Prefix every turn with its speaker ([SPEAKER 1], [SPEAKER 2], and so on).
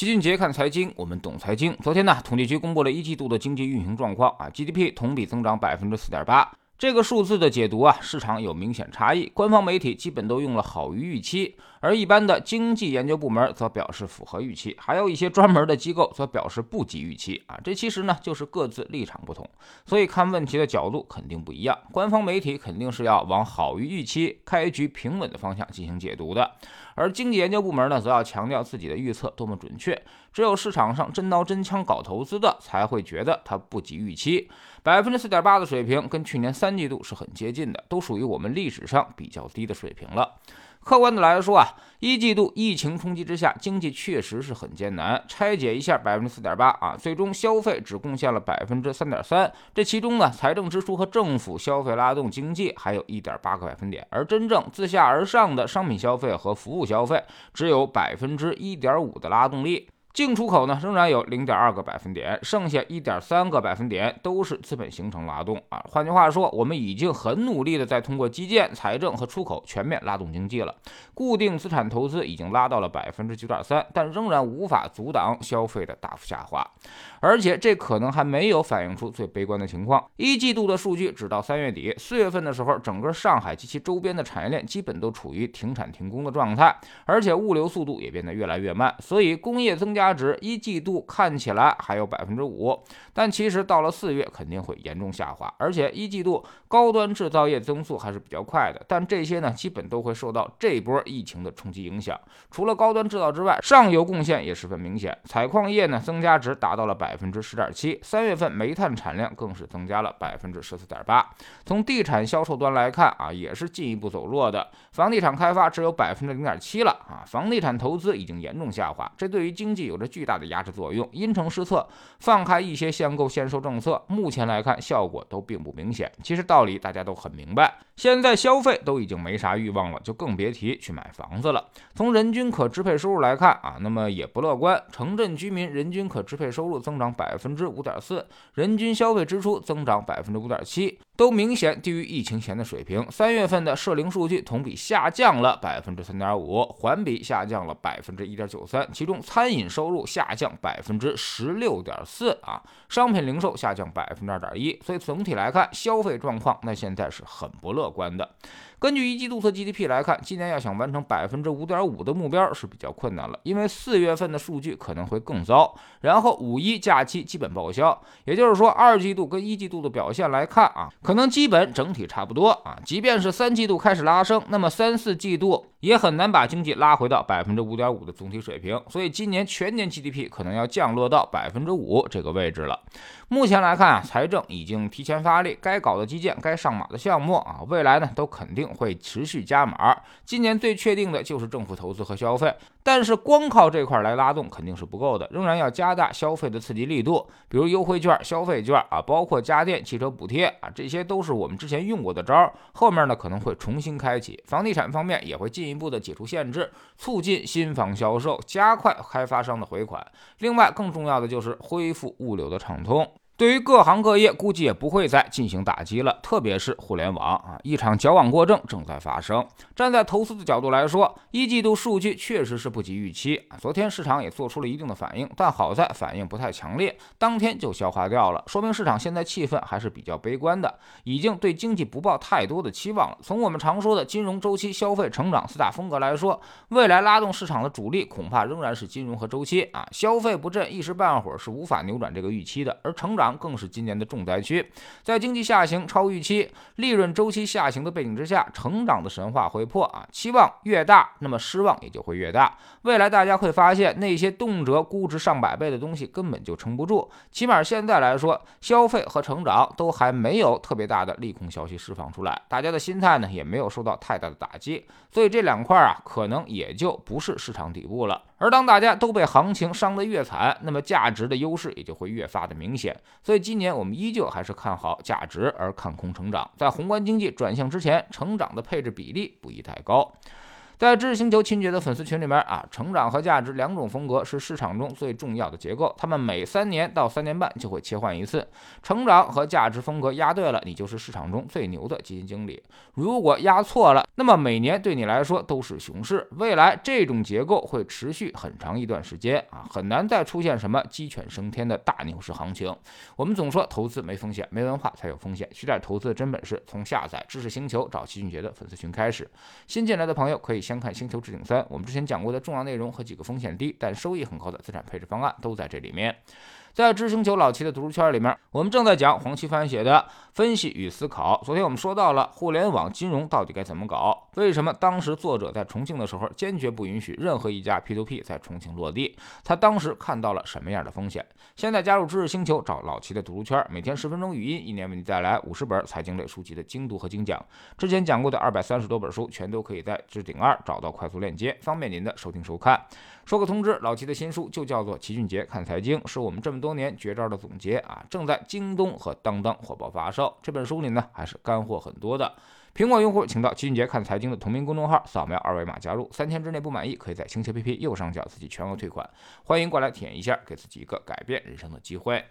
[SPEAKER 1] 齐俊杰看财经，我们懂财经。昨天呢，统计局公布了一季度的经济运行状况啊，GDP 同比增长百分之四点八。这个数字的解读啊，市场有明显差异。官方媒体基本都用了好于预期，而一般的经济研究部门则表示符合预期，还有一些专门的机构则表示不及预期啊。这其实呢，就是各自立场不同，所以看问题的角度肯定不一样。官方媒体肯定是要往好于预期、开局平稳的方向进行解读的，而经济研究部门呢，则要强调自己的预测多么准确。只有市场上真刀真枪搞投资的，才会觉得它不及预期。百分之四点八的水平，跟去年三季度是很接近的，都属于我们历史上比较低的水平了。客观的来说啊，一季度疫情冲击之下，经济确实是很艰难。拆解一下百分之四点八啊，最终消费只贡献了百分之三点三，这其中呢，财政支出和政府消费拉动经济还有一点八个百分点，而真正自下而上的商品消费和服务消费只有百分之一点五的拉动力。净出口呢仍然有零点二个百分点，剩下一点三个百分点都是资本形成拉动啊。换句话说，我们已经很努力的在通过基建、财政和出口全面拉动经济了。固定资产投资已经拉到了百分之九点三，但仍然无法阻挡消费的大幅下滑。而且这可能还没有反映出最悲观的情况。一季度的数据只到三月底，四月份的时候，整个上海及其周边的产业链基本都处于停产停工的状态，而且物流速度也变得越来越慢。所以工业增加加值一季度看起来还有百分之五，但其实到了四月肯定会严重下滑。而且一季度高端制造业增速还是比较快的，但这些呢基本都会受到这波疫情的冲击影响。除了高端制造之外，上游贡献也十分明显，采矿业呢增加值达到了。百分之十点七，三月份煤炭产量更是增加了百分之十四点八。从地产销售端来看啊，也是进一步走弱的。房地产开发只有百分之零点七了啊，房地产投资已经严重下滑，这对于经济有着巨大的压制作用。因城施策，放开一些限购限售政策，目前来看效果都并不明显。其实道理大家都很明白，现在消费都已经没啥欲望了，就更别提去买房子了。从人均可支配收入来看啊，那么也不乐观。城镇居民人均可支配收入增。长百分之五点四，人均消费支出增长百分之五点七，都明显低于疫情前的水平。三月份的社零数据同比下降了百分之三点五，环比下降了百分之一点九三，其中餐饮收入下降百分之十六点四啊，商品零售下降百分之二点一，所以总体来看，消费状况那现在是很不乐观的。根据一季度的 GDP 来看，今年要想完成百分之五点五的目标是比较困难了，因为四月份的数据可能会更糟。然后五一假期基本报销，也就是说二季度跟一季度的表现来看啊，可能基本整体差不多啊。即便是三季度开始拉升，那么三四季度也很难把经济拉回到百分之五点五的总体水平。所以今年全年 GDP 可能要降落到百分之五这个位置了。目前来看啊，财政已经提前发力，该搞的基建、该上马的项目啊，未来呢都肯定会持续加码。今年最确定的就是政府投资和消费，但是光靠这块来拉动肯定是不够的，仍然要加大消费的刺激力度，比如优惠券、消费券啊，包括家电、汽车补贴啊，这些都是我们之前用过的招，后面呢可能会重新开启。房地产方面也会进进一步的解除限制，促进新房销售，加快开发商的回款。另外，更重要的就是恢复物流的畅通。对于各行各业，估计也不会再进行打击了，特别是互联网啊，一场矫枉过正正在发生。站在投资的角度来说，一季度数据确实是不及预期。昨天市场也做出了一定的反应，但好在反应不太强烈，当天就消化掉了，说明市场现在气氛还是比较悲观的，已经对经济不抱太多的期望了。从我们常说的金融周期、消费、成长四大风格来说，未来拉动市场的主力恐怕仍然是金融和周期啊。消费不振，一时半会儿是无法扭转这个预期的，而成长。更是今年的重灾区，在经济下行、超预期、利润周期下行的背景之下，成长的神话会破啊！期望越大，那么失望也就会越大。未来大家会发现，那些动辄估值上百倍的东西根本就撑不住。起码现在来说，消费和成长都还没有特别大的利空消息释放出来，大家的心态呢也没有受到太大的打击，所以这两块啊，可能也就不是市场底部了。而当大家都被行情伤得越惨，那么价值的优势也就会越发的明显。所以今年我们依旧还是看好价值，而看空成长。在宏观经济转向之前，成长的配置比例不宜太高。在知识星球亲姐的粉丝群里面啊，成长和价值两种风格是市场中最重要的结构，他们每三年到三年半就会切换一次。成长和价值风格压对了，你就是市场中最牛的基金经理；如果压错了，那么每年对你来说都是熊市。未来这种结构会持续很长一段时间啊，很难再出现什么鸡犬升天的大牛市行情。我们总说投资没风险，没文化才有风险。学点投资的真本事，从下载知识星球找齐俊杰的粉丝群开始。新进来的朋友可以。先看《星球置顶三》，我们之前讲过的重要内容和几个风险低但收益很高的资产配置方案都在这里面。在知星球老齐的读书圈里面，我们正在讲黄奇帆写的《分析与思考》。昨天我们说到了互联网金融到底该怎么搞？为什么当时作者在重庆的时候坚决不允许任何一家 P2P 在重庆落地？他当时看到了什么样的风险？现在加入知识星球，找老齐的读书圈，每天十分钟语音，一年为你带来五十本财经类书籍的精读和精讲。之前讲过的二百三十多本书，全都可以在置顶二找到快速链接，方便您的收听收看。说个通知，老齐的新书就叫做《齐俊杰看财经》，是我们这么多多年绝招的总结啊，正在京东和当当火爆发售。这本书里呢，还是干货很多的。苹果用户请到齐俊杰看财经的同名公众号，扫描二维码加入，三天之内不满意，可以在星球 APP 右上角自己全额退款。欢迎过来体验一下，给自己一个改变人生的机会。